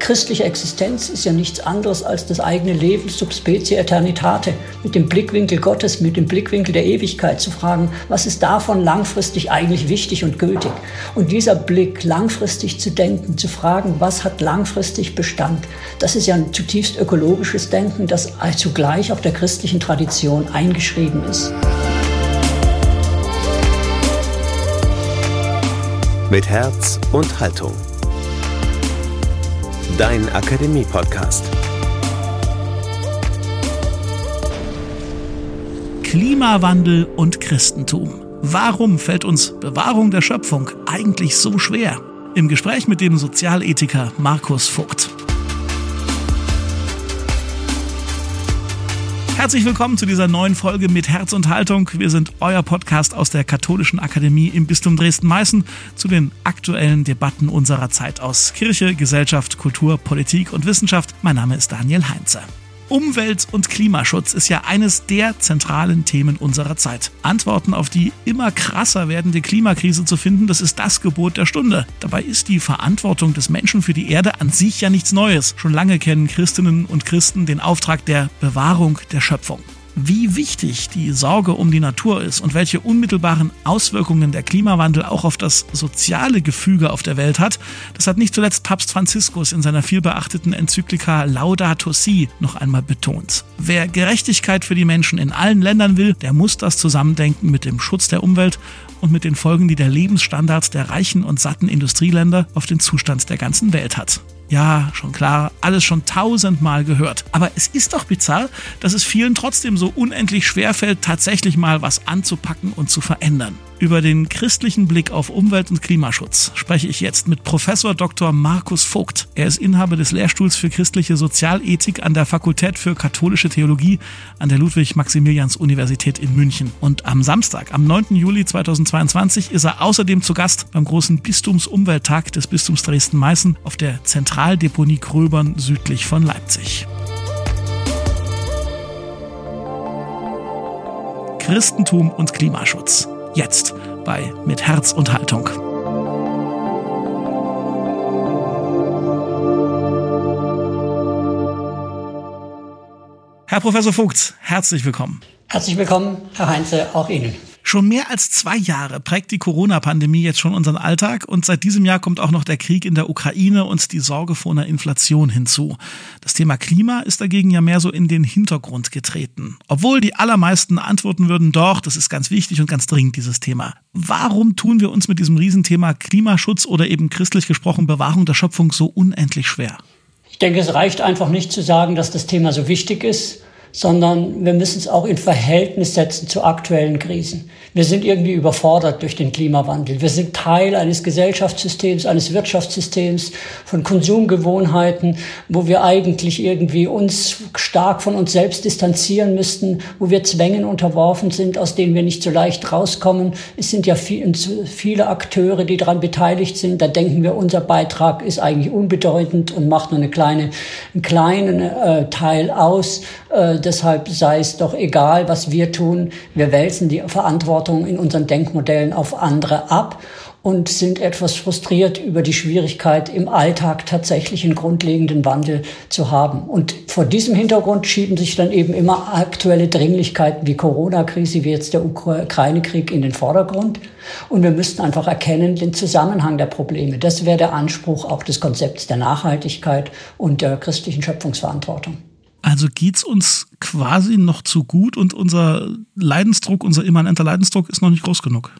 christliche Existenz ist ja nichts anderes als das eigene Leben subspecie aeternitate, mit dem Blickwinkel Gottes, mit dem Blickwinkel der Ewigkeit zu fragen, was ist davon langfristig eigentlich wichtig und gültig? Und dieser Blick, langfristig zu denken, zu fragen, was hat langfristig Bestand, das ist ja ein zutiefst ökologisches Denken, das zugleich auch der christlichen Tradition eingeschrieben ist. Mit Herz und Haltung dein Akademie-Podcast. Klimawandel und Christentum. Warum fällt uns Bewahrung der Schöpfung eigentlich so schwer? Im Gespräch mit dem Sozialethiker Markus Vogt. Herzlich willkommen zu dieser neuen Folge mit Herz und Haltung. Wir sind euer Podcast aus der Katholischen Akademie im Bistum Dresden-Meißen zu den aktuellen Debatten unserer Zeit aus Kirche, Gesellschaft, Kultur, Politik und Wissenschaft. Mein Name ist Daniel Heinze. Umwelt- und Klimaschutz ist ja eines der zentralen Themen unserer Zeit. Antworten auf die immer krasser werdende Klimakrise zu finden, das ist das Gebot der Stunde. Dabei ist die Verantwortung des Menschen für die Erde an sich ja nichts Neues. Schon lange kennen Christinnen und Christen den Auftrag der Bewahrung der Schöpfung wie wichtig die Sorge um die Natur ist und welche unmittelbaren Auswirkungen der Klimawandel auch auf das soziale Gefüge auf der Welt hat, das hat nicht zuletzt Papst Franziskus in seiner vielbeachteten Enzyklika Laudato Si noch einmal betont. Wer Gerechtigkeit für die Menschen in allen Ländern will, der muss das zusammendenken mit dem Schutz der Umwelt und mit den Folgen, die der Lebensstandard der reichen und satten Industrieländer auf den Zustand der ganzen Welt hat. Ja, schon klar, alles schon tausendmal gehört. Aber es ist doch bizarr, dass es vielen trotzdem so unendlich schwerfällt, tatsächlich mal was anzupacken und zu verändern. Über den christlichen Blick auf Umwelt- und Klimaschutz spreche ich jetzt mit Professor Dr. Markus Vogt. Er ist Inhaber des Lehrstuhls für christliche Sozialethik an der Fakultät für katholische Theologie an der Ludwig-Maximilians-Universität in München. Und am Samstag, am 9. Juli 2022, ist er außerdem zu Gast beim großen Bistumsumwelttag des Bistums Dresden-Meißen auf der Zentraldeponie Gröbern südlich von Leipzig. Christentum und Klimaschutz. Jetzt bei Mit Herz und Haltung. Herr Professor Vogt, herzlich willkommen. Herzlich willkommen, Herr Heinze, auch Ihnen. Schon mehr als zwei Jahre prägt die Corona-Pandemie jetzt schon unseren Alltag und seit diesem Jahr kommt auch noch der Krieg in der Ukraine und die Sorge vor einer Inflation hinzu. Das Thema Klima ist dagegen ja mehr so in den Hintergrund getreten. Obwohl die allermeisten antworten würden, doch, das ist ganz wichtig und ganz dringend, dieses Thema. Warum tun wir uns mit diesem Riesenthema Klimaschutz oder eben christlich gesprochen Bewahrung der Schöpfung so unendlich schwer? Ich denke, es reicht einfach nicht zu sagen, dass das Thema so wichtig ist, sondern wir müssen es auch in Verhältnis setzen zu aktuellen Krisen. Wir sind irgendwie überfordert durch den Klimawandel. Wir sind Teil eines Gesellschaftssystems, eines Wirtschaftssystems, von Konsumgewohnheiten, wo wir eigentlich irgendwie uns stark von uns selbst distanzieren müssten, wo wir Zwängen unterworfen sind, aus denen wir nicht so leicht rauskommen. Es sind ja viele Akteure, die daran beteiligt sind. Da denken wir, unser Beitrag ist eigentlich unbedeutend und macht nur eine kleine, einen kleinen äh, Teil aus. Äh, deshalb sei es doch egal, was wir tun. Wir wälzen die Verantwortung in unseren Denkmodellen auf andere ab und sind etwas frustriert über die Schwierigkeit, im Alltag tatsächlich einen grundlegenden Wandel zu haben. Und vor diesem Hintergrund schieben sich dann eben immer aktuelle Dringlichkeiten wie Corona-Krise, wie jetzt der Ukraine-Krieg in den Vordergrund. Und wir müssten einfach erkennen den Zusammenhang der Probleme. Das wäre der Anspruch auch des Konzepts der Nachhaltigkeit und der christlichen Schöpfungsverantwortung. Also geht's uns quasi noch zu gut und unser Leidensdruck, unser immanenter Leidensdruck ist noch nicht groß genug.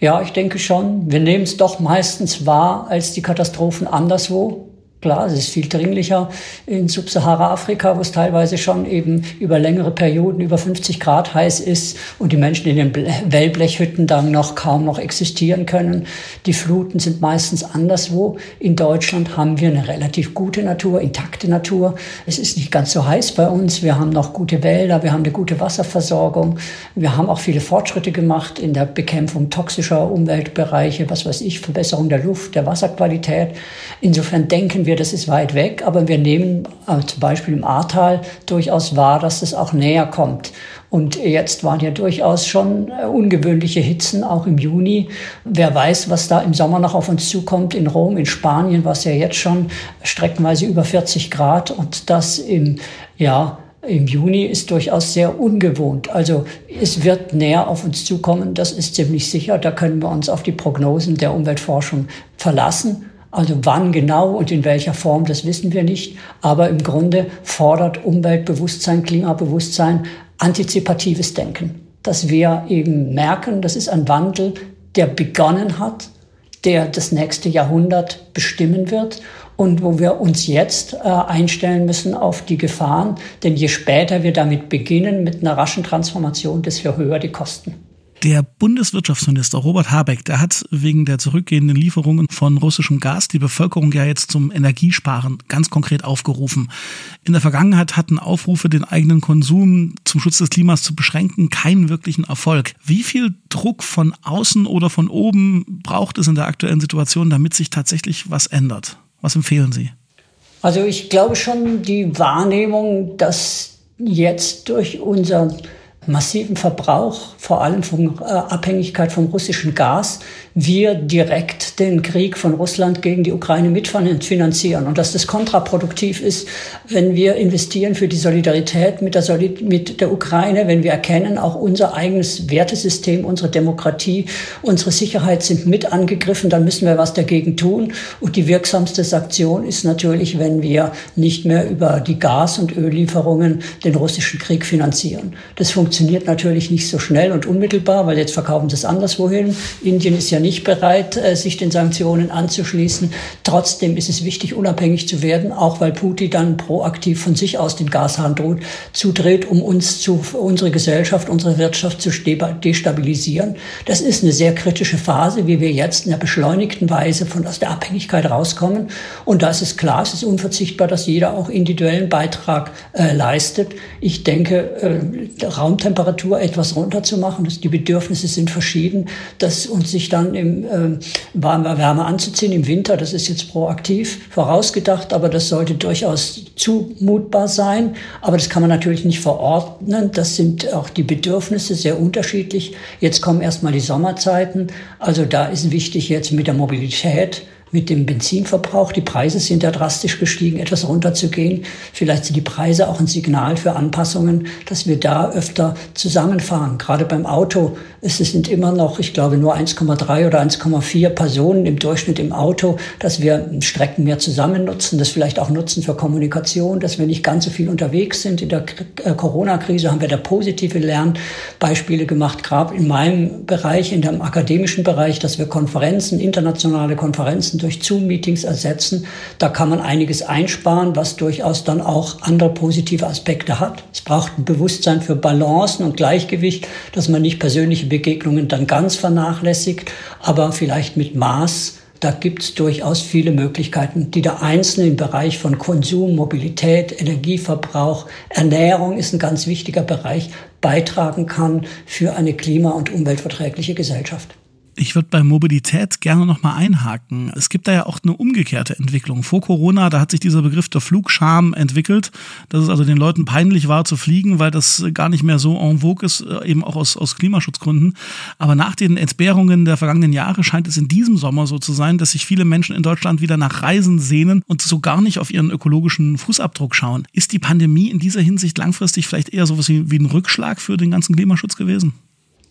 Ja, ich denke schon. Wir nehmen es doch meistens wahr als die Katastrophen anderswo. Klar, es ist viel dringlicher in Subsahara-Afrika, wo es teilweise schon eben über längere Perioden über 50 Grad heiß ist und die Menschen in den Wellblechhütten dann noch kaum noch existieren können. Die Fluten sind meistens anderswo. In Deutschland haben wir eine relativ gute Natur, intakte Natur. Es ist nicht ganz so heiß bei uns. Wir haben noch gute Wälder, wir haben eine gute Wasserversorgung. Wir haben auch viele Fortschritte gemacht in der Bekämpfung toxischer Umweltbereiche, was weiß ich, Verbesserung der Luft, der Wasserqualität. Insofern denken wir, wir, das ist weit weg, aber wir nehmen äh, zum Beispiel im Ahrtal durchaus wahr, dass es auch näher kommt. Und jetzt waren ja durchaus schon äh, ungewöhnliche Hitzen, auch im Juni. Wer weiß, was da im Sommer noch auf uns zukommt. In Rom, in Spanien war es ja jetzt schon streckenweise über 40 Grad und das im, ja, im Juni ist durchaus sehr ungewohnt. Also es wird näher auf uns zukommen, das ist ziemlich sicher. Da können wir uns auf die Prognosen der Umweltforschung verlassen. Also wann genau und in welcher Form, das wissen wir nicht. Aber im Grunde fordert Umweltbewusstsein, Klimabewusstsein antizipatives Denken. Dass wir eben merken, das ist ein Wandel, der begonnen hat, der das nächste Jahrhundert bestimmen wird und wo wir uns jetzt äh, einstellen müssen auf die Gefahren. Denn je später wir damit beginnen, mit einer raschen Transformation, desto höher die Kosten. Der Bundeswirtschaftsminister Robert Habeck, der hat wegen der zurückgehenden Lieferungen von russischem Gas die Bevölkerung ja jetzt zum Energiesparen ganz konkret aufgerufen. In der Vergangenheit hatten Aufrufe, den eigenen Konsum zum Schutz des Klimas zu beschränken, keinen wirklichen Erfolg. Wie viel Druck von außen oder von oben braucht es in der aktuellen Situation, damit sich tatsächlich was ändert? Was empfehlen Sie? Also ich glaube schon die Wahrnehmung, dass jetzt durch unser massiven Verbrauch, vor allem von äh, Abhängigkeit vom russischen Gas, wir direkt den Krieg von Russland gegen die Ukraine mitfinanzieren und dass das kontraproduktiv ist, wenn wir investieren für die Solidarität mit der, Solid mit der Ukraine, wenn wir erkennen, auch unser eigenes Wertesystem, unsere Demokratie, unsere Sicherheit sind mit angegriffen, dann müssen wir was dagegen tun. Und die wirksamste Sanktion ist natürlich, wenn wir nicht mehr über die Gas- und Öllieferungen den russischen Krieg finanzieren. Das funktioniert natürlich nicht so schnell und unmittelbar, weil jetzt verkaufen sie es anderswohin. Indien ist ja nicht bereit, äh, sich den Sanktionen anzuschließen. Trotzdem ist es wichtig, unabhängig zu werden, auch weil Putin dann proaktiv von sich aus den Gashahn zudreht, um uns zu, unsere Gesellschaft, unsere Wirtschaft zu destabilisieren. Das ist eine sehr kritische Phase, wie wir jetzt in der beschleunigten Weise von aus der Abhängigkeit rauskommen. Und da ist es klar, es ist unverzichtbar, dass jeder auch individuellen Beitrag äh, leistet. Ich denke, äh, Raumtemperatur etwas runterzumachen, die Bedürfnisse sind verschieden, dass uns sich dann im äh, warme Wärme anzuziehen im Winter. Das ist jetzt proaktiv vorausgedacht, aber das sollte durchaus zumutbar sein. Aber das kann man natürlich nicht verordnen. Das sind auch die Bedürfnisse sehr unterschiedlich. Jetzt kommen erstmal die Sommerzeiten. Also da ist wichtig jetzt mit der Mobilität mit dem Benzinverbrauch. Die Preise sind ja drastisch gestiegen, etwas runterzugehen. Vielleicht sind die Preise auch ein Signal für Anpassungen, dass wir da öfter zusammenfahren. Gerade beim Auto es sind immer noch, ich glaube, nur 1,3 oder 1,4 Personen im Durchschnitt im Auto, dass wir Strecken mehr zusammen nutzen, das vielleicht auch nutzen für Kommunikation, dass wir nicht ganz so viel unterwegs sind. In der äh, Corona-Krise haben wir da positive Lernbeispiele gemacht, gerade in meinem Bereich, in dem akademischen Bereich, dass wir Konferenzen, internationale Konferenzen durch Zoom-Meetings ersetzen. Da kann man einiges einsparen, was durchaus dann auch andere positive Aspekte hat. Es braucht ein Bewusstsein für Balancen und Gleichgewicht, dass man nicht persönliche Begegnungen dann ganz vernachlässigt, aber vielleicht mit Maß. Da gibt es durchaus viele Möglichkeiten, die der Einzelne im Bereich von Konsum, Mobilität, Energieverbrauch, Ernährung ist ein ganz wichtiger Bereich, beitragen kann für eine klima- und umweltverträgliche Gesellschaft. Ich würde bei Mobilität gerne nochmal einhaken. Es gibt da ja auch eine umgekehrte Entwicklung. Vor Corona, da hat sich dieser Begriff der Flugscham entwickelt, dass es also den Leuten peinlich war zu fliegen, weil das gar nicht mehr so en vogue ist, äh, eben auch aus, aus Klimaschutzgründen. Aber nach den Entbehrungen der vergangenen Jahre scheint es in diesem Sommer so zu sein, dass sich viele Menschen in Deutschland wieder nach Reisen sehnen und so gar nicht auf ihren ökologischen Fußabdruck schauen. Ist die Pandemie in dieser Hinsicht langfristig vielleicht eher sowas wie, wie ein Rückschlag für den ganzen Klimaschutz gewesen?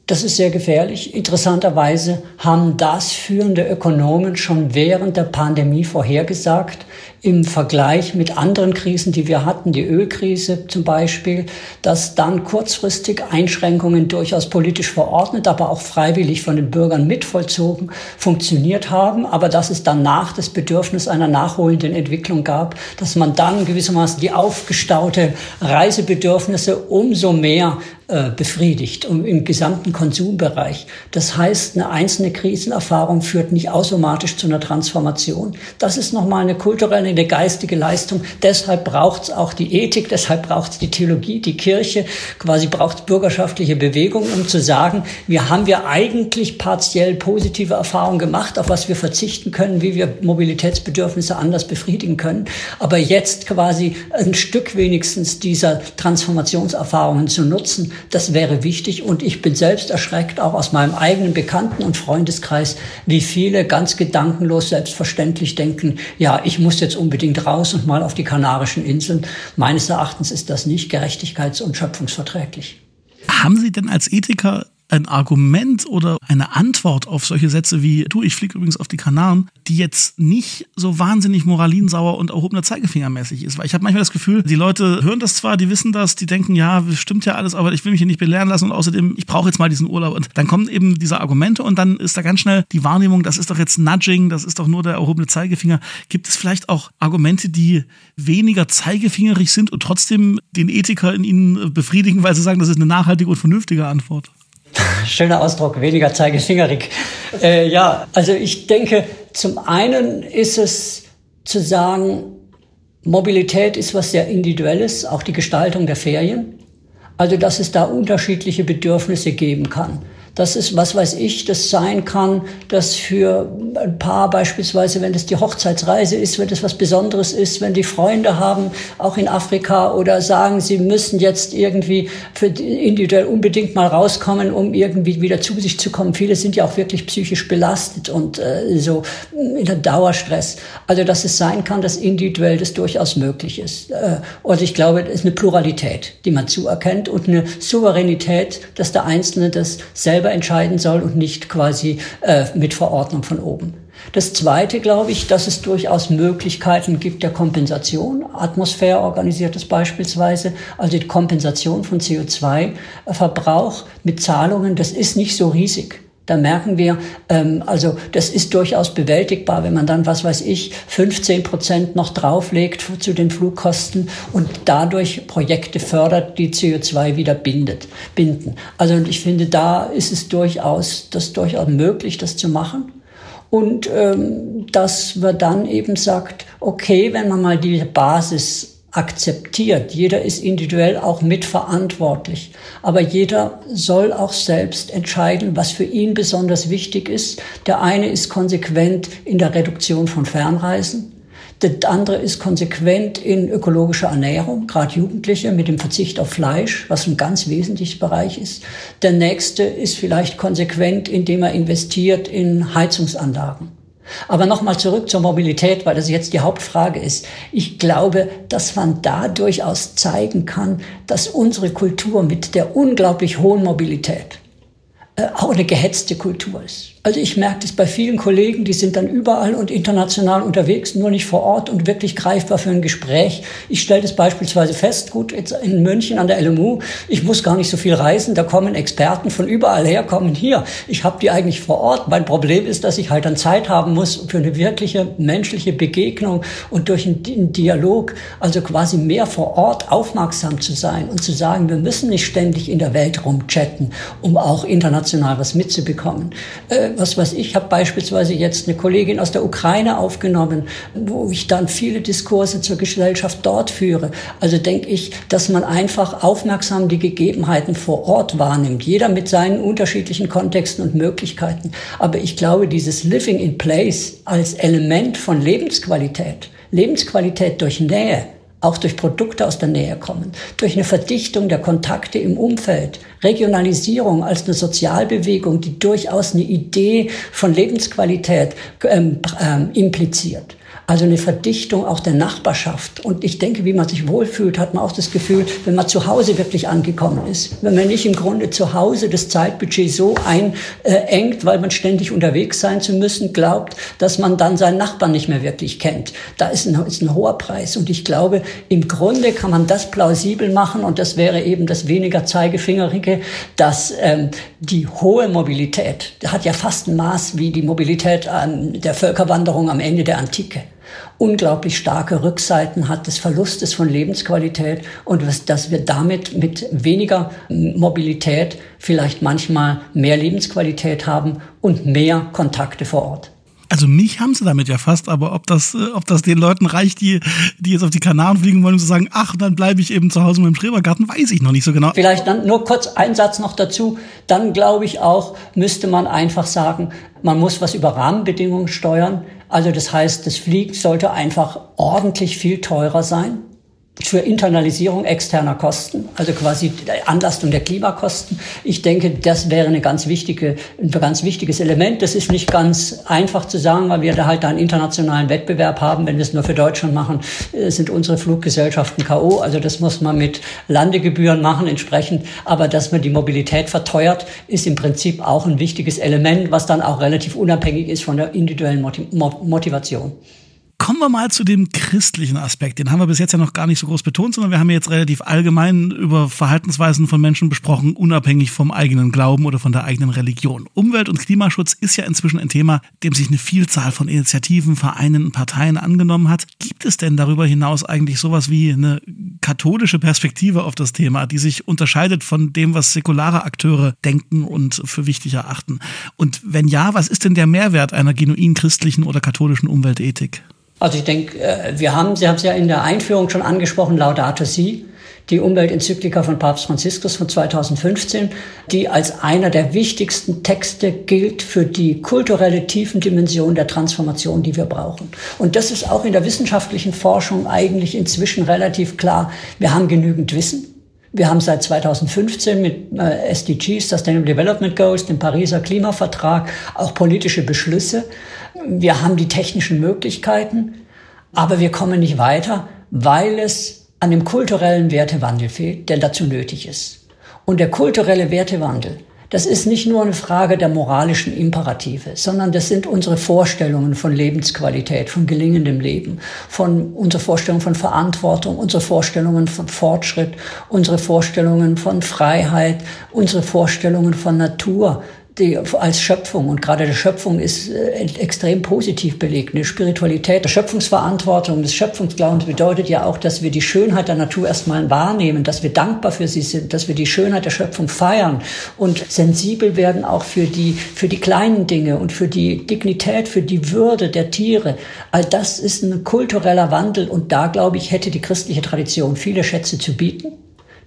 Das ist sehr gefährlich. Interessanterweise haben das führende Ökonomen schon während der Pandemie vorhergesagt im Vergleich mit anderen Krisen, die wir hatten, die Ölkrise zum Beispiel, dass dann kurzfristig Einschränkungen durchaus politisch verordnet, aber auch freiwillig von den Bürgern mitvollzogen funktioniert haben, aber dass es danach das Bedürfnis einer nachholenden Entwicklung gab, dass man dann gewissermaßen die aufgestaute Reisebedürfnisse umso mehr äh, befriedigt. Und im gesamten Konsumbereich. Das heißt, eine einzelne Krisenerfahrung führt nicht automatisch zu einer Transformation. Das ist nochmal eine kulturelle, eine geistige Leistung. Deshalb braucht es auch die Ethik, deshalb braucht es die Theologie, die Kirche, quasi braucht es bürgerschaftliche Bewegung, um zu sagen, wir haben wir eigentlich partiell positive Erfahrungen gemacht, auf was wir verzichten können, wie wir Mobilitätsbedürfnisse anders befriedigen können. Aber jetzt quasi ein Stück wenigstens dieser Transformationserfahrungen zu nutzen, das wäre wichtig. Und ich bin selbst erschreckt, auch aus meinem eigenen Bekannten- und Freundeskreis, wie viele ganz gedankenlos selbstverständlich denken, ja, ich muss jetzt unbedingt raus und mal auf die Kanarischen Inseln. Meines Erachtens ist das nicht gerechtigkeits- und schöpfungsverträglich. Haben Sie denn als Ethiker ein Argument oder eine Antwort auf solche Sätze wie du, ich fliege übrigens auf die Kanaren, die jetzt nicht so wahnsinnig moralinsauer und erhobener Zeigefingermäßig ist. Weil ich habe manchmal das Gefühl, die Leute hören das zwar, die wissen das, die denken, ja, stimmt ja alles, aber ich will mich hier nicht belehren lassen und außerdem, ich brauche jetzt mal diesen Urlaub. Und dann kommen eben diese Argumente und dann ist da ganz schnell die Wahrnehmung, das ist doch jetzt Nudging, das ist doch nur der erhobene Zeigefinger. Gibt es vielleicht auch Argumente, die weniger zeigefingerig sind und trotzdem den Ethiker in ihnen befriedigen, weil sie sagen, das ist eine nachhaltige und vernünftige Antwort? Schöner Ausdruck, weniger zeigefingerig. Äh, ja, also ich denke, zum einen ist es zu sagen, Mobilität ist was sehr Individuelles, auch die Gestaltung der Ferien. Also, dass es da unterschiedliche Bedürfnisse geben kann. Das ist, was weiß ich, das sein kann, dass für ein Paar beispielsweise, wenn das die Hochzeitsreise ist, wenn das was Besonderes ist, wenn die Freunde haben, auch in Afrika, oder sagen, sie müssen jetzt irgendwie für individuell unbedingt mal rauskommen, um irgendwie wieder zu sich zu kommen. Viele sind ja auch wirklich psychisch belastet und äh, so in der Dauerstress. Also, dass es sein kann, dass individuell das durchaus möglich ist. Äh, und ich glaube, es ist eine Pluralität, die man zuerkennt und eine Souveränität, dass der Einzelne das selber selber entscheiden soll und nicht quasi äh, mit Verordnung von oben. Das Zweite glaube ich, dass es durchaus Möglichkeiten gibt der Kompensation. Atmosphäre organisiert das beispielsweise, also die Kompensation von CO2-Verbrauch mit Zahlungen, das ist nicht so riesig. Da merken wir, ähm, also das ist durchaus bewältigbar, wenn man dann, was weiß ich, 15 Prozent noch drauflegt zu den Flugkosten und dadurch Projekte fördert, die CO2 wieder bindet, binden. Also ich finde, da ist es durchaus, das durchaus möglich, das zu machen. Und ähm, dass man dann eben sagt, okay, wenn man mal die Basis akzeptiert. Jeder ist individuell auch mitverantwortlich. Aber jeder soll auch selbst entscheiden, was für ihn besonders wichtig ist. Der eine ist konsequent in der Reduktion von Fernreisen. Der andere ist konsequent in ökologischer Ernährung, gerade Jugendliche mit dem Verzicht auf Fleisch, was ein ganz wesentlicher Bereich ist. Der nächste ist vielleicht konsequent, indem er investiert in Heizungsanlagen. Aber nochmal zurück zur Mobilität, weil das jetzt die Hauptfrage ist. Ich glaube, dass man da durchaus zeigen kann, dass unsere Kultur mit der unglaublich hohen Mobilität äh, auch eine gehetzte Kultur ist. Also ich merke das bei vielen Kollegen, die sind dann überall und international unterwegs, nur nicht vor Ort und wirklich greifbar für ein Gespräch. Ich stelle das beispielsweise fest, gut, jetzt in München an der LMU, ich muss gar nicht so viel reisen, da kommen Experten von überall her, kommen hier. Ich habe die eigentlich vor Ort. Mein Problem ist, dass ich halt dann Zeit haben muss für eine wirkliche menschliche Begegnung und durch einen Dialog, also quasi mehr vor Ort aufmerksam zu sein und zu sagen, wir müssen nicht ständig in der Welt rumchatten, um auch international was mitzubekommen äh, was weiß ich, habe beispielsweise jetzt eine Kollegin aus der Ukraine aufgenommen, wo ich dann viele Diskurse zur Gesellschaft dort führe. Also denke ich, dass man einfach aufmerksam die Gegebenheiten vor Ort wahrnimmt. Jeder mit seinen unterschiedlichen Kontexten und Möglichkeiten. Aber ich glaube, dieses Living in Place als Element von Lebensqualität, Lebensqualität durch Nähe, auch durch Produkte aus der Nähe kommen, durch eine Verdichtung der Kontakte im Umfeld, Regionalisierung als eine Sozialbewegung, die durchaus eine Idee von Lebensqualität ähm, ähm, impliziert. Also eine Verdichtung auch der Nachbarschaft. Und ich denke, wie man sich wohlfühlt, hat man auch das Gefühl, wenn man zu Hause wirklich angekommen ist. Wenn man nicht im Grunde zu Hause das Zeitbudget so einengt, weil man ständig unterwegs sein zu müssen, glaubt, dass man dann seinen Nachbarn nicht mehr wirklich kennt. Da ist ein, ist ein hoher Preis. Und ich glaube, im Grunde kann man das plausibel machen. Und das wäre eben das weniger Zeigefingerige, dass ähm, die hohe Mobilität, hat ja fast ein Maß wie die Mobilität ähm, der Völkerwanderung am Ende der Antike. Unglaublich starke Rückseiten hat des Verlustes von Lebensqualität und dass wir damit mit weniger Mobilität vielleicht manchmal mehr Lebensqualität haben und mehr Kontakte vor Ort. Also mich haben sie damit ja fast, aber ob das, äh, ob das den Leuten reicht, die, die jetzt auf die Kanaren fliegen wollen, um zu sagen, ach, dann bleibe ich eben zu Hause mit dem Schrebergarten, weiß ich noch nicht so genau. Vielleicht dann nur kurz ein Satz noch dazu. Dann glaube ich auch, müsste man einfach sagen, man muss was über Rahmenbedingungen steuern. Also das heißt, das Fliegen sollte einfach ordentlich viel teurer sein für Internalisierung externer Kosten, also quasi Anlastung der Klimakosten. Ich denke, das wäre eine ganz wichtige, ein ganz wichtiges Element. Das ist nicht ganz einfach zu sagen, weil wir da halt einen internationalen Wettbewerb haben. Wenn wir es nur für Deutschland machen, äh, sind unsere Fluggesellschaften K.O. Also das muss man mit Landegebühren machen entsprechend. Aber dass man die Mobilität verteuert, ist im Prinzip auch ein wichtiges Element, was dann auch relativ unabhängig ist von der individuellen Motivation. Kommen wir mal zu dem christlichen Aspekt. Den haben wir bis jetzt ja noch gar nicht so groß betont, sondern wir haben jetzt relativ allgemein über Verhaltensweisen von Menschen besprochen, unabhängig vom eigenen Glauben oder von der eigenen Religion. Umwelt- und Klimaschutz ist ja inzwischen ein Thema, dem sich eine Vielzahl von Initiativen, Vereinen und Parteien angenommen hat. Gibt es denn darüber hinaus eigentlich sowas wie eine katholische Perspektive auf das Thema, die sich unterscheidet von dem, was säkulare Akteure denken und für wichtig erachten? Und wenn ja, was ist denn der Mehrwert einer genuin christlichen oder katholischen Umweltethik? Also ich denke, äh, wir haben, Sie haben es ja in der Einführung schon angesprochen, Laudato Si, die Umweltenzyklika von Papst Franziskus von 2015, die als einer der wichtigsten Texte gilt für die kulturelle Tiefendimension der Transformation, die wir brauchen. Und das ist auch in der wissenschaftlichen Forschung eigentlich inzwischen relativ klar. Wir haben genügend Wissen. Wir haben seit 2015 mit äh, SDGs, Sustainable Development Goals, dem Pariser Klimavertrag, auch politische Beschlüsse. Wir haben die technischen Möglichkeiten, aber wir kommen nicht weiter, weil es an dem kulturellen Wertewandel fehlt, der dazu nötig ist. Und der kulturelle Wertewandel, das ist nicht nur eine Frage der moralischen Imperative, sondern das sind unsere Vorstellungen von Lebensqualität, von gelingendem Leben, von unserer Vorstellung von Verantwortung, unsere Vorstellungen von Fortschritt, unsere Vorstellungen von Freiheit, unsere Vorstellungen von Natur, die als Schöpfung und gerade die Schöpfung ist äh, extrem positiv belegt. Eine Spiritualität, Schöpfungsverantwortung, des Schöpfungsglaubens bedeutet ja auch, dass wir die Schönheit der Natur erstmal wahrnehmen, dass wir dankbar für sie sind, dass wir die Schönheit der Schöpfung feiern und sensibel werden auch für die, für die kleinen Dinge und für die Dignität, für die Würde der Tiere. All das ist ein kultureller Wandel und da, glaube ich, hätte die christliche Tradition viele Schätze zu bieten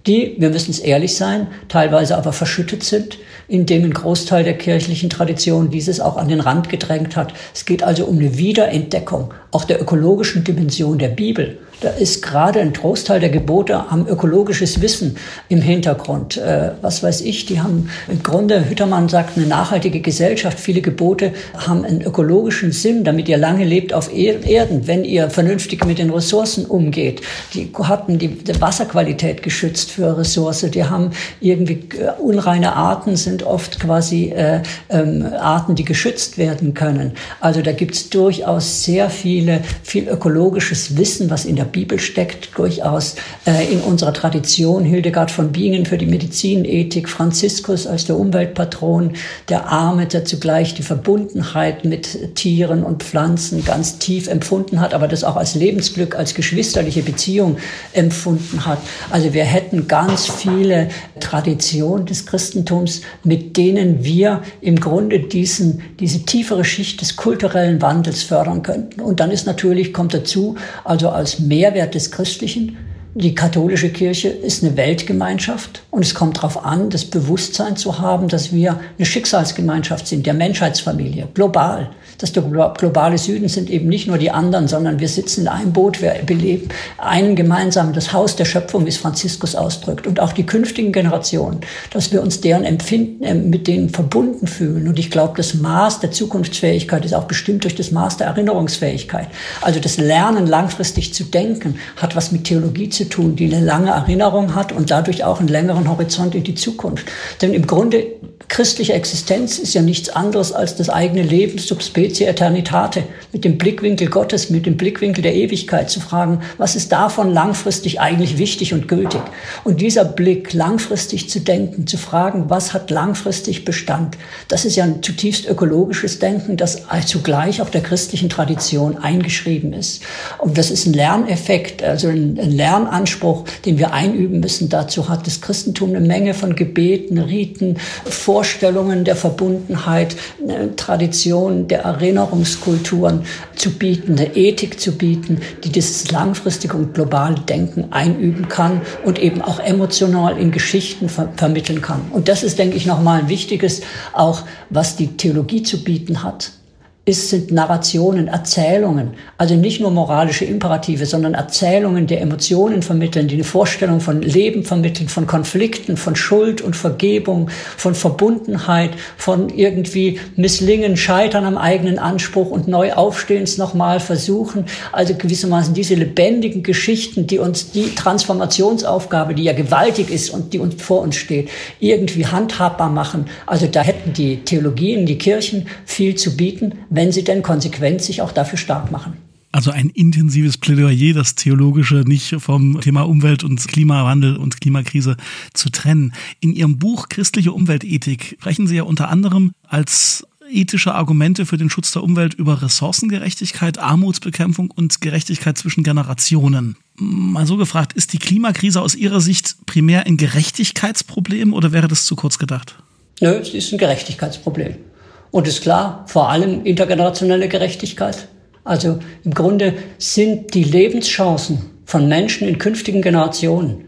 die, wir müssen es ehrlich sein, teilweise aber verschüttet sind, indem ein Großteil der kirchlichen Tradition dieses auch an den Rand gedrängt hat. Es geht also um eine Wiederentdeckung auch der ökologischen Dimension der Bibel. Da ist gerade ein Großteil der Gebote haben ökologisches Wissen im Hintergrund. Äh, was weiß ich, die haben im Grunde, Hüttermann sagt, eine nachhaltige Gesellschaft. Viele Gebote haben einen ökologischen Sinn, damit ihr lange lebt auf Erden, wenn ihr vernünftig mit den Ressourcen umgeht. Die hatten die, die Wasserqualität geschützt für Ressourcen. Die haben irgendwie äh, unreine Arten sind oft quasi äh, ähm, Arten, die geschützt werden können. Also da gibt's durchaus sehr viele, viel ökologisches Wissen, was in der Bibel steckt, durchaus äh, in unserer Tradition. Hildegard von Bingen für die Medizinethik, Franziskus als der Umweltpatron, der Arme, der zugleich die Verbundenheit mit Tieren und Pflanzen ganz tief empfunden hat, aber das auch als Lebensglück, als geschwisterliche Beziehung empfunden hat. Also wir hätten ganz viele Traditionen des Christentums, mit denen wir im Grunde diesen, diese tiefere Schicht des kulturellen Wandels fördern könnten. Und dann ist natürlich, kommt dazu, also als Mehr Mehrwert des Christlichen. Die katholische Kirche ist eine Weltgemeinschaft und es kommt darauf an, das Bewusstsein zu haben, dass wir eine Schicksalsgemeinschaft sind, der Menschheitsfamilie, global dass der globale Süden sind eben nicht nur die anderen, sondern wir sitzen in einem Boot, wir beleben einen gemeinsamen, das Haus der Schöpfung, wie es Franziskus ausdrückt, und auch die künftigen Generationen, dass wir uns deren Empfinden, äh, mit denen verbunden fühlen. Und ich glaube, das Maß der Zukunftsfähigkeit ist auch bestimmt durch das Maß der Erinnerungsfähigkeit. Also das Lernen, langfristig zu denken, hat was mit Theologie zu tun, die eine lange Erinnerung hat und dadurch auch einen längeren Horizont in die Zukunft. Denn im Grunde christliche Existenz ist ja nichts anderes als das eigene Leben Specie Eternitate, mit dem Blickwinkel Gottes, mit dem Blickwinkel der Ewigkeit zu fragen, was ist davon langfristig eigentlich wichtig und gültig? Und dieser Blick, langfristig zu denken, zu fragen, was hat langfristig Bestand, das ist ja ein zutiefst ökologisches Denken, das zugleich auch der christlichen Tradition eingeschrieben ist. Und das ist ein Lerneffekt, also ein, Lernanspruch, den wir einüben müssen. Dazu hat das Christentum eine Menge von Gebeten, Riten, Vorstellungen der Verbundenheit, Tradition der Erinnerungskulturen zu bieten, eine Ethik zu bieten, die dieses langfristige und globale Denken einüben kann und eben auch emotional in Geschichten ver vermitteln kann. Und das ist, denke ich, nochmal ein wichtiges, auch was die Theologie zu bieten hat ist, sind Narrationen, Erzählungen. Also nicht nur moralische Imperative, sondern Erzählungen, die Emotionen vermitteln, die eine Vorstellung von Leben vermitteln, von Konflikten, von Schuld und Vergebung, von Verbundenheit, von irgendwie Misslingen, Scheitern am eigenen Anspruch und neu aufstehens nochmal versuchen. Also gewissermaßen diese lebendigen Geschichten, die uns die Transformationsaufgabe, die ja gewaltig ist und die uns vor uns steht, irgendwie handhabbar machen. Also da hätten die Theologien, die Kirchen viel zu bieten wenn sie denn konsequent sich auch dafür stark machen. Also ein intensives Plädoyer, das Theologische nicht vom Thema Umwelt und Klimawandel und Klimakrise zu trennen. In Ihrem Buch Christliche Umweltethik sprechen Sie ja unter anderem als ethische Argumente für den Schutz der Umwelt über Ressourcengerechtigkeit, Armutsbekämpfung und Gerechtigkeit zwischen Generationen. Mal so gefragt, ist die Klimakrise aus Ihrer Sicht primär ein Gerechtigkeitsproblem oder wäre das zu kurz gedacht? Nö, es ist ein Gerechtigkeitsproblem. Und ist klar, vor allem intergenerationelle Gerechtigkeit. Also im Grunde sind die Lebenschancen von Menschen in künftigen Generationen,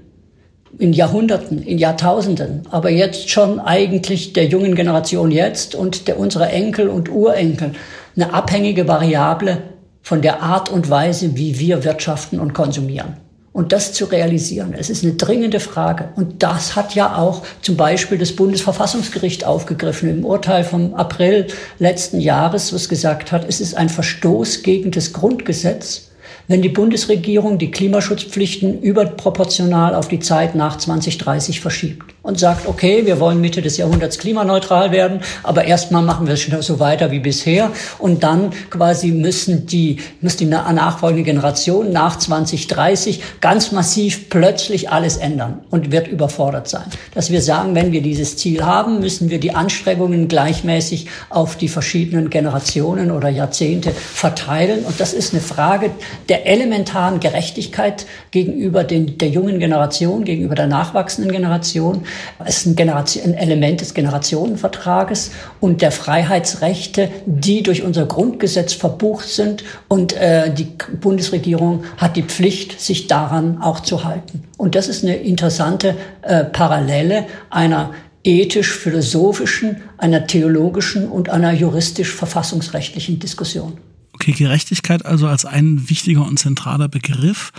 in Jahrhunderten, in Jahrtausenden, aber jetzt schon eigentlich der jungen Generation jetzt und der unserer Enkel und Urenkel eine abhängige Variable von der Art und Weise, wie wir wirtschaften und konsumieren und das zu realisieren. Es ist eine dringende Frage. Und das hat ja auch zum Beispiel das Bundesverfassungsgericht aufgegriffen im Urteil vom April letzten Jahres, was gesagt hat, es ist ein Verstoß gegen das Grundgesetz, wenn die Bundesregierung die Klimaschutzpflichten überproportional auf die Zeit nach 2030 verschiebt und sagt, okay, wir wollen Mitte des Jahrhunderts klimaneutral werden, aber erstmal machen wir es so weiter wie bisher und dann quasi müssen die, muss die nachfolgende Generation nach 2030 ganz massiv plötzlich alles ändern und wird überfordert sein. Dass wir sagen, wenn wir dieses Ziel haben, müssen wir die Anstrengungen gleichmäßig auf die verschiedenen Generationen oder Jahrzehnte verteilen und das ist eine Frage der elementaren Gerechtigkeit gegenüber den, der jungen Generation, gegenüber der nachwachsenden Generation. Es ist ein, Generation, ein Element des Generationenvertrages und der Freiheitsrechte, die durch unser Grundgesetz verbucht sind. Und äh, die Bundesregierung hat die Pflicht, sich daran auch zu halten. Und das ist eine interessante äh, Parallele einer ethisch-philosophischen, einer theologischen und einer juristisch-verfassungsrechtlichen Diskussion. Okay, Gerechtigkeit also als ein wichtiger und zentraler Begriff.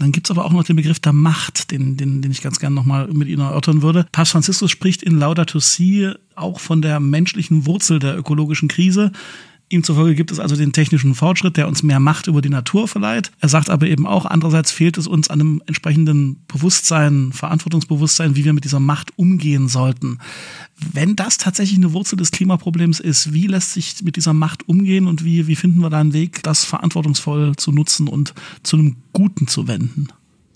Dann gibt's aber auch noch den Begriff der Macht, den, den, den ich ganz gerne nochmal mit Ihnen erörtern würde. Papst Franziskus spricht in Laudato Si auch von der menschlichen Wurzel der ökologischen Krise. Ihm zufolge gibt es also den technischen Fortschritt, der uns mehr Macht über die Natur verleiht. Er sagt aber eben auch, andererseits fehlt es uns an einem entsprechenden Bewusstsein, Verantwortungsbewusstsein, wie wir mit dieser Macht umgehen sollten. Wenn das tatsächlich eine Wurzel des Klimaproblems ist, wie lässt sich mit dieser Macht umgehen und wie, wie finden wir da einen Weg, das verantwortungsvoll zu nutzen und zu einem Guten zu wenden?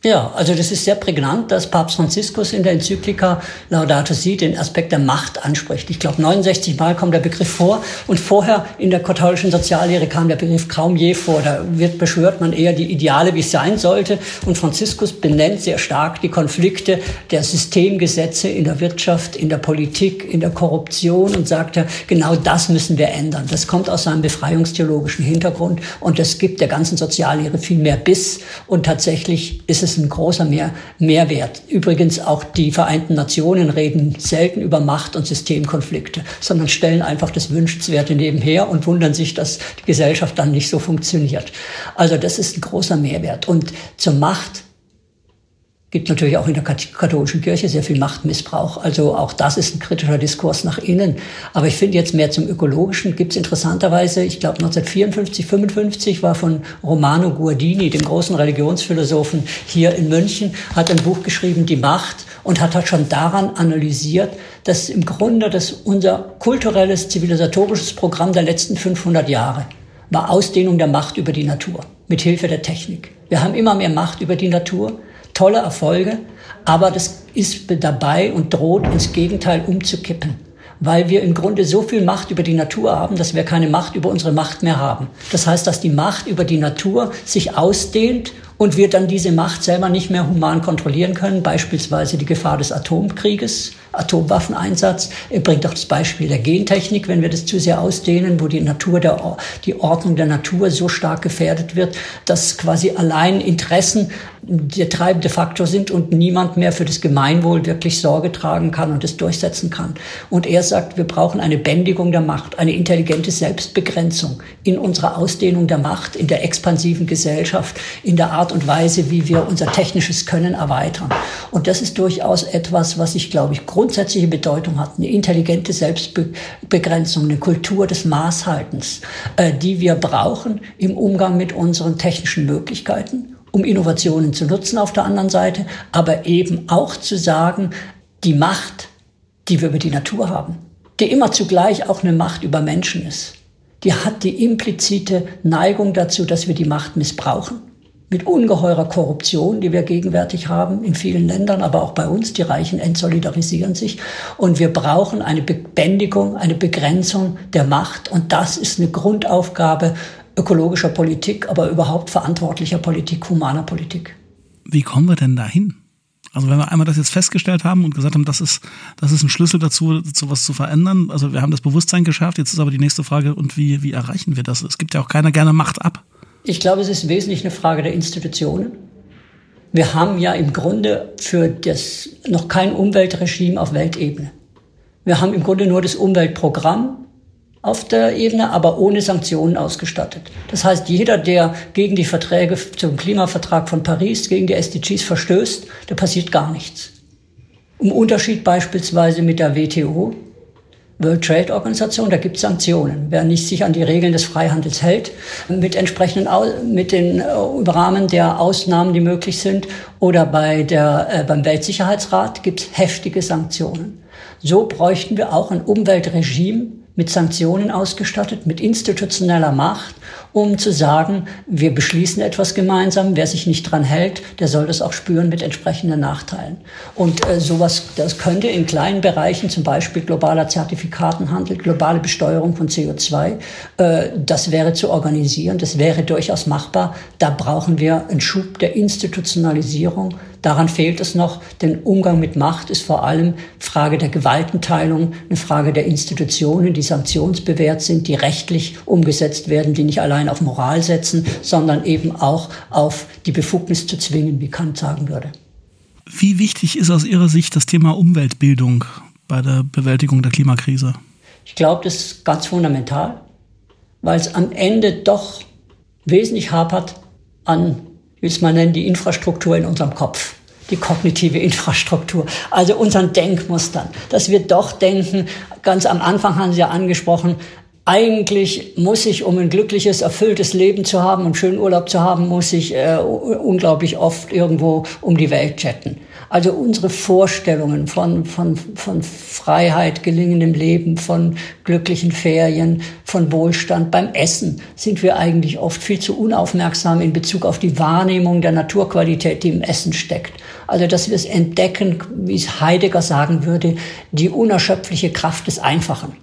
Ja, also das ist sehr prägnant, dass Papst Franziskus in der Enzyklika Laudato Si den Aspekt der Macht anspricht. Ich glaube, 69 Mal kommt der Begriff vor und vorher in der katholischen Soziallehre kam der Begriff kaum je vor. Da wird beschwört man eher die Ideale, wie es sein sollte. Und Franziskus benennt sehr stark die Konflikte der Systemgesetze in der Wirtschaft, in der Politik, in der Korruption und sagt ja, genau das müssen wir ändern. Das kommt aus seinem befreiungstheologischen Hintergrund und das gibt der ganzen Soziallehre viel mehr Biss und tatsächlich ist es ist ein großer Mehr Mehrwert. Übrigens auch die Vereinten Nationen reden selten über Macht- und Systemkonflikte, sondern stellen einfach das Wünschenswerte nebenher und wundern sich, dass die Gesellschaft dann nicht so funktioniert. Also das ist ein großer Mehrwert. Und zur Macht gibt natürlich auch in der katholischen Kirche sehr viel Machtmissbrauch. Also auch das ist ein kritischer Diskurs nach innen. Aber ich finde jetzt mehr zum Ökologischen gibt es interessanterweise, ich glaube 1954, 55 war von Romano Guardini, dem großen Religionsphilosophen hier in München, hat ein Buch geschrieben, Die Macht, und hat halt schon daran analysiert, dass im Grunde das unser kulturelles, zivilisatorisches Programm der letzten 500 Jahre war Ausdehnung der Macht über die Natur mit Hilfe der Technik. Wir haben immer mehr Macht über die Natur tolle Erfolge, aber das ist dabei und droht ins Gegenteil umzukippen, weil wir im Grunde so viel Macht über die Natur haben, dass wir keine Macht über unsere Macht mehr haben. Das heißt, dass die Macht über die Natur sich ausdehnt und wir dann diese Macht selber nicht mehr human kontrollieren können, beispielsweise die Gefahr des Atomkrieges, Atomwaffeneinsatz. Bringt auch das Beispiel der Gentechnik, wenn wir das zu sehr ausdehnen, wo die Natur, der, die Ordnung der Natur so stark gefährdet wird, dass quasi allein Interessen der treibende Faktor sind und niemand mehr für das Gemeinwohl wirklich Sorge tragen kann und es durchsetzen kann. Und er sagt, wir brauchen eine Bändigung der Macht, eine intelligente Selbstbegrenzung in unserer Ausdehnung der Macht, in der expansiven Gesellschaft, in der Art und Weise, wie wir unser technisches Können erweitern. Und das ist durchaus etwas, was ich, glaube ich, grundsätzliche Bedeutung hat. Eine intelligente Selbstbegrenzung, eine Kultur des Maßhaltens, äh, die wir brauchen im Umgang mit unseren technischen Möglichkeiten um Innovationen zu nutzen auf der anderen Seite, aber eben auch zu sagen, die Macht, die wir über die Natur haben, die immer zugleich auch eine Macht über Menschen ist, die hat die implizite Neigung dazu, dass wir die Macht missbrauchen. Mit ungeheurer Korruption, die wir gegenwärtig haben in vielen Ländern, aber auch bei uns. Die Reichen entsolidarisieren sich. Und wir brauchen eine Bändigung, eine Begrenzung der Macht. Und das ist eine Grundaufgabe ökologischer Politik, aber überhaupt verantwortlicher Politik, humaner Politik. Wie kommen wir denn dahin? Also wenn wir einmal das jetzt festgestellt haben und gesagt haben, das ist, das ist ein Schlüssel dazu, sowas zu verändern. Also wir haben das Bewusstsein geschafft. Jetzt ist aber die nächste Frage, und wie, wie erreichen wir das? Es gibt ja auch keiner gerne Macht ab. Ich glaube, es ist wesentlich eine Frage der Institutionen. Wir haben ja im Grunde für das noch kein Umweltregime auf Weltebene. Wir haben im Grunde nur das Umweltprogramm, auf der Ebene, aber ohne Sanktionen ausgestattet. Das heißt, jeder, der gegen die Verträge zum Klimavertrag von Paris, gegen die SDGs verstößt, da passiert gar nichts. Im Unterschied beispielsweise mit der WTO, World Trade Organisation, da gibt es Sanktionen. Wer nicht sich an die Regeln des Freihandels hält, mit entsprechenden, mit den äh, Rahmen der Ausnahmen, die möglich sind, oder bei der, äh, beim Weltsicherheitsrat gibt es heftige Sanktionen. So bräuchten wir auch ein Umweltregime, mit Sanktionen ausgestattet, mit institutioneller Macht, um zu sagen, wir beschließen etwas gemeinsam, wer sich nicht dran hält, der soll das auch spüren mit entsprechenden Nachteilen. Und äh, sowas, das könnte in kleinen Bereichen, zum Beispiel globaler Zertifikatenhandel, globale Besteuerung von CO2, äh, das wäre zu organisieren, das wäre durchaus machbar. Da brauchen wir einen Schub der Institutionalisierung, Daran fehlt es noch, denn Umgang mit Macht ist vor allem Frage der Gewaltenteilung, eine Frage der Institutionen, die sanktionsbewährt sind, die rechtlich umgesetzt werden, die nicht allein auf Moral setzen, sondern eben auch auf die Befugnis zu zwingen, wie Kant sagen würde. Wie wichtig ist aus Ihrer Sicht das Thema Umweltbildung bei der Bewältigung der Klimakrise? Ich glaube, das ist ganz fundamental, weil es am Ende doch wesentlich hapert an will es mal nennen, die Infrastruktur in unserem Kopf die kognitive Infrastruktur, also unseren Denkmustern, dass wir doch denken, ganz am Anfang haben Sie ja angesprochen, eigentlich muss ich, um ein glückliches, erfülltes Leben zu haben und schönen Urlaub zu haben, muss ich äh, unglaublich oft irgendwo um die Welt chatten. Also unsere Vorstellungen von, von, von Freiheit, gelingendem Leben, von glücklichen Ferien, von Wohlstand beim Essen sind wir eigentlich oft viel zu unaufmerksam in Bezug auf die Wahrnehmung der Naturqualität, die im Essen steckt. Also, dass wir es entdecken, wie es Heidegger sagen würde, die unerschöpfliche Kraft des Einfachen.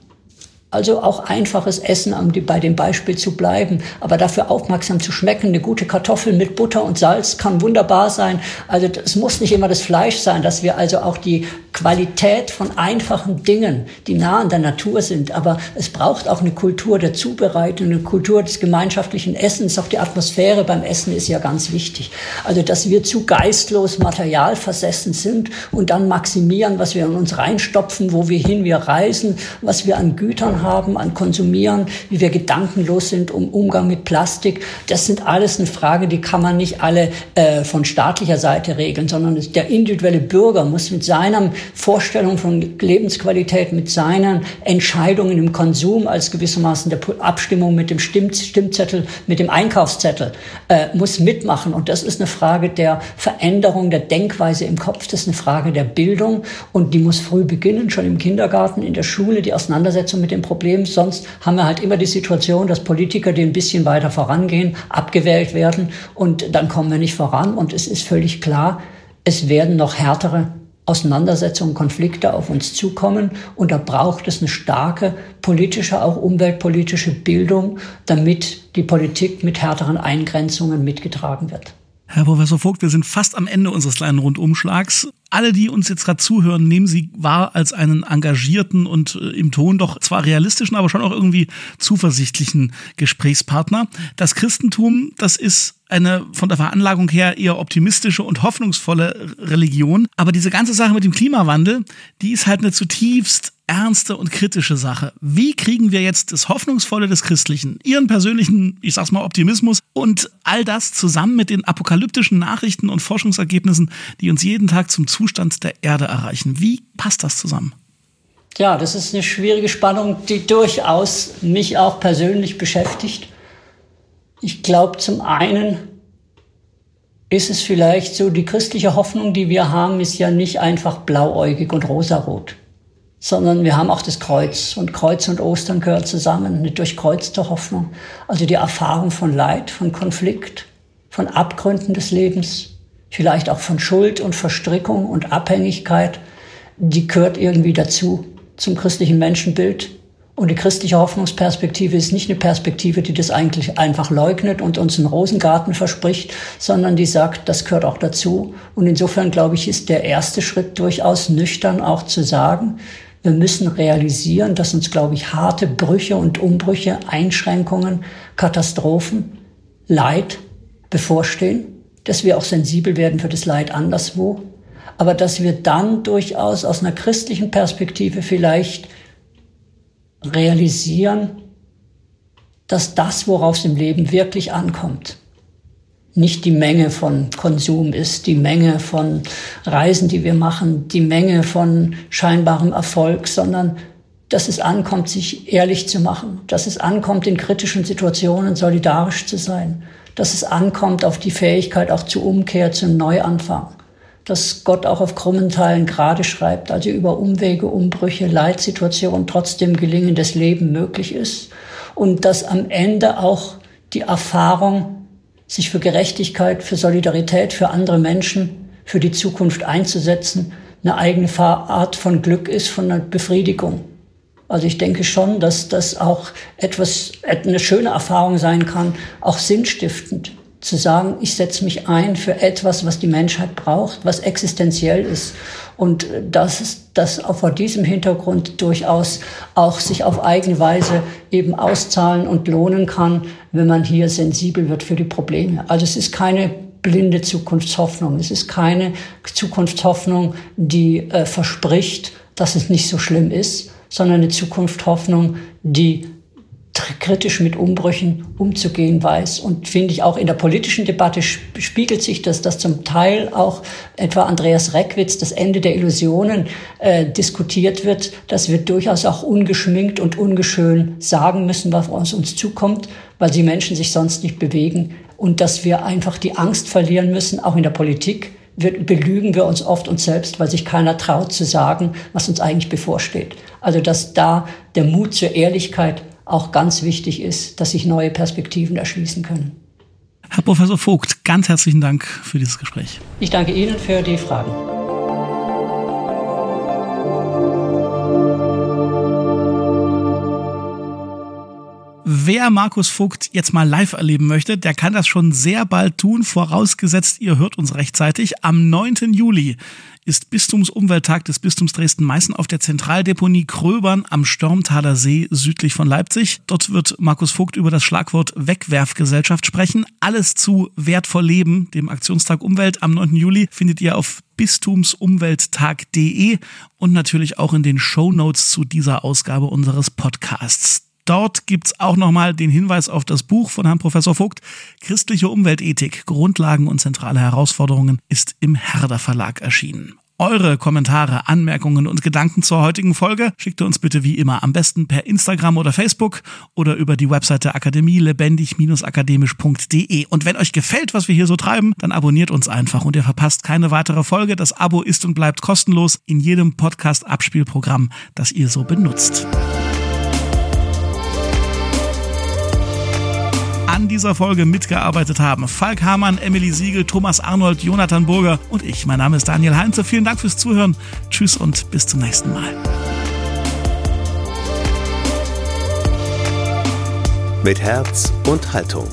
Also auch einfaches Essen, um bei dem Beispiel zu bleiben, aber dafür aufmerksam zu schmecken. Eine gute Kartoffel mit Butter und Salz kann wunderbar sein. Also es muss nicht immer das Fleisch sein, dass wir also auch die Qualität von einfachen Dingen, die nah an der Natur sind. Aber es braucht auch eine Kultur der Zubereitung, eine Kultur des gemeinschaftlichen Essens. Auch die Atmosphäre beim Essen ist ja ganz wichtig. Also dass wir zu geistlos materialversessen sind und dann maximieren, was wir in uns reinstopfen, wo wir hin wir reisen, was wir an Gütern haben, an Konsumieren, wie wir gedankenlos sind um Umgang mit Plastik. Das sind alles eine Frage, die kann man nicht alle äh, von staatlicher Seite regeln, sondern der individuelle Bürger muss mit seiner Vorstellung von Lebensqualität, mit seinen Entscheidungen im Konsum als gewissermaßen der Abstimmung mit dem Stimm Stimmzettel, mit dem Einkaufszettel, äh, muss mitmachen. Und das ist eine Frage der Veränderung der Denkweise im Kopf. Das ist eine Frage der Bildung und die muss früh beginnen, schon im Kindergarten, in der Schule, die Auseinandersetzung mit dem Problem. Sonst haben wir halt immer die Situation, dass Politiker, die ein bisschen weiter vorangehen, abgewählt werden und dann kommen wir nicht voran. Und es ist völlig klar, es werden noch härtere Auseinandersetzungen, Konflikte auf uns zukommen. Und da braucht es eine starke politische, auch umweltpolitische Bildung, damit die Politik mit härteren Eingrenzungen mitgetragen wird. Herr Professor Vogt, wir sind fast am Ende unseres kleinen Rundumschlags. Alle, die uns jetzt gerade zuhören, nehmen Sie wahr als einen engagierten und äh, im Ton doch zwar realistischen, aber schon auch irgendwie zuversichtlichen Gesprächspartner. Das Christentum, das ist eine von der Veranlagung her eher optimistische und hoffnungsvolle Religion. Aber diese ganze Sache mit dem Klimawandel, die ist halt eine zutiefst ernste und kritische Sache. Wie kriegen wir jetzt das Hoffnungsvolle des Christlichen, Ihren persönlichen, ich sag's mal, Optimismus und all das zusammen mit den apokalyptischen Nachrichten und Forschungsergebnissen, die uns jeden Tag zum Zustand der Erde erreichen? Wie passt das zusammen? Ja, das ist eine schwierige Spannung, die durchaus mich auch persönlich beschäftigt. Ich glaube, zum einen ist es vielleicht so, die christliche Hoffnung, die wir haben, ist ja nicht einfach blauäugig und rosarot sondern wir haben auch das Kreuz. Und Kreuz und Ostern gehören zusammen, eine durchkreuzte Hoffnung. Also die Erfahrung von Leid, von Konflikt, von Abgründen des Lebens, vielleicht auch von Schuld und Verstrickung und Abhängigkeit, die gehört irgendwie dazu, zum christlichen Menschenbild. Und die christliche Hoffnungsperspektive ist nicht eine Perspektive, die das eigentlich einfach leugnet und uns einen Rosengarten verspricht, sondern die sagt, das gehört auch dazu. Und insofern, glaube ich, ist der erste Schritt durchaus nüchtern auch zu sagen, wir müssen realisieren, dass uns, glaube ich, harte Brüche und Umbrüche, Einschränkungen, Katastrophen, Leid bevorstehen, dass wir auch sensibel werden für das Leid anderswo, aber dass wir dann durchaus aus einer christlichen Perspektive vielleicht realisieren, dass das, worauf es im Leben wirklich ankommt, nicht die Menge von Konsum ist, die Menge von Reisen, die wir machen, die Menge von scheinbarem Erfolg, sondern dass es ankommt, sich ehrlich zu machen, dass es ankommt, in kritischen Situationen solidarisch zu sein, dass es ankommt auf die Fähigkeit auch zur Umkehr, zum Neuanfang, dass Gott auch auf krummen Teilen gerade schreibt, also über Umwege, Umbrüche, Leitsituationen trotzdem gelingendes Leben möglich ist und dass am Ende auch die Erfahrung sich für Gerechtigkeit, für Solidarität, für andere Menschen, für die Zukunft einzusetzen, eine eigene Art von Glück ist, von einer Befriedigung. Also ich denke schon, dass das auch etwas, eine schöne Erfahrung sein kann, auch sinnstiftend zu sagen, ich setze mich ein für etwas, was die Menschheit braucht, was existenziell ist. Und dass es das auch vor diesem Hintergrund durchaus auch sich auf eigene Weise eben auszahlen und lohnen kann, wenn man hier sensibel wird für die Probleme. Also es ist keine blinde Zukunftshoffnung. Es ist keine Zukunftshoffnung, die äh, verspricht, dass es nicht so schlimm ist, sondern eine Zukunftshoffnung, die kritisch mit Umbrüchen umzugehen weiß. Und finde ich auch in der politischen Debatte spiegelt sich das, dass zum Teil auch etwa Andreas Reckwitz das Ende der Illusionen äh, diskutiert wird, dass wir durchaus auch ungeschminkt und ungeschön sagen müssen, was uns, uns zukommt, weil die Menschen sich sonst nicht bewegen und dass wir einfach die Angst verlieren müssen, auch in der Politik, wir, belügen wir uns oft uns selbst, weil sich keiner traut zu sagen, was uns eigentlich bevorsteht. Also dass da der Mut zur Ehrlichkeit auch ganz wichtig ist, dass sich neue Perspektiven erschließen können. Herr Professor Vogt, ganz herzlichen Dank für dieses Gespräch. Ich danke Ihnen für die Fragen. Wer Markus Vogt jetzt mal live erleben möchte, der kann das schon sehr bald tun, vorausgesetzt ihr hört uns rechtzeitig. Am 9. Juli ist Bistumsumwelttag des Bistums Dresden-Meißen auf der Zentraldeponie Kröbern am Stormtaler See südlich von Leipzig. Dort wird Markus Vogt über das Schlagwort Wegwerfgesellschaft sprechen. Alles zu Wertvoll Leben, dem Aktionstag Umwelt am 9. Juli, findet ihr auf bistumsumwelttag.de und natürlich auch in den Show Notes zu dieser Ausgabe unseres Podcasts. Dort gibt's auch nochmal den Hinweis auf das Buch von Herrn Professor Vogt. Christliche Umweltethik, Grundlagen und zentrale Herausforderungen ist im Herder Verlag erschienen. Eure Kommentare, Anmerkungen und Gedanken zur heutigen Folge schickt ihr uns bitte wie immer am besten per Instagram oder Facebook oder über die Webseite Akademie lebendig-akademisch.de. Und wenn euch gefällt, was wir hier so treiben, dann abonniert uns einfach und ihr verpasst keine weitere Folge. Das Abo ist und bleibt kostenlos in jedem Podcast-Abspielprogramm, das ihr so benutzt. An dieser Folge mitgearbeitet haben. Falk Hamann, Emily Siegel, Thomas Arnold, Jonathan Burger und ich. Mein Name ist Daniel Heinze. Vielen Dank fürs Zuhören. Tschüss und bis zum nächsten Mal. Mit Herz und Haltung.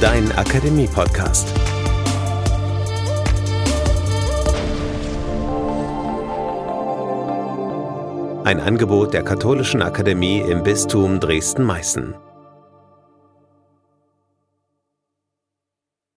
Dein Akademie-Podcast. Ein Angebot der Katholischen Akademie im Bistum Dresden-Meißen.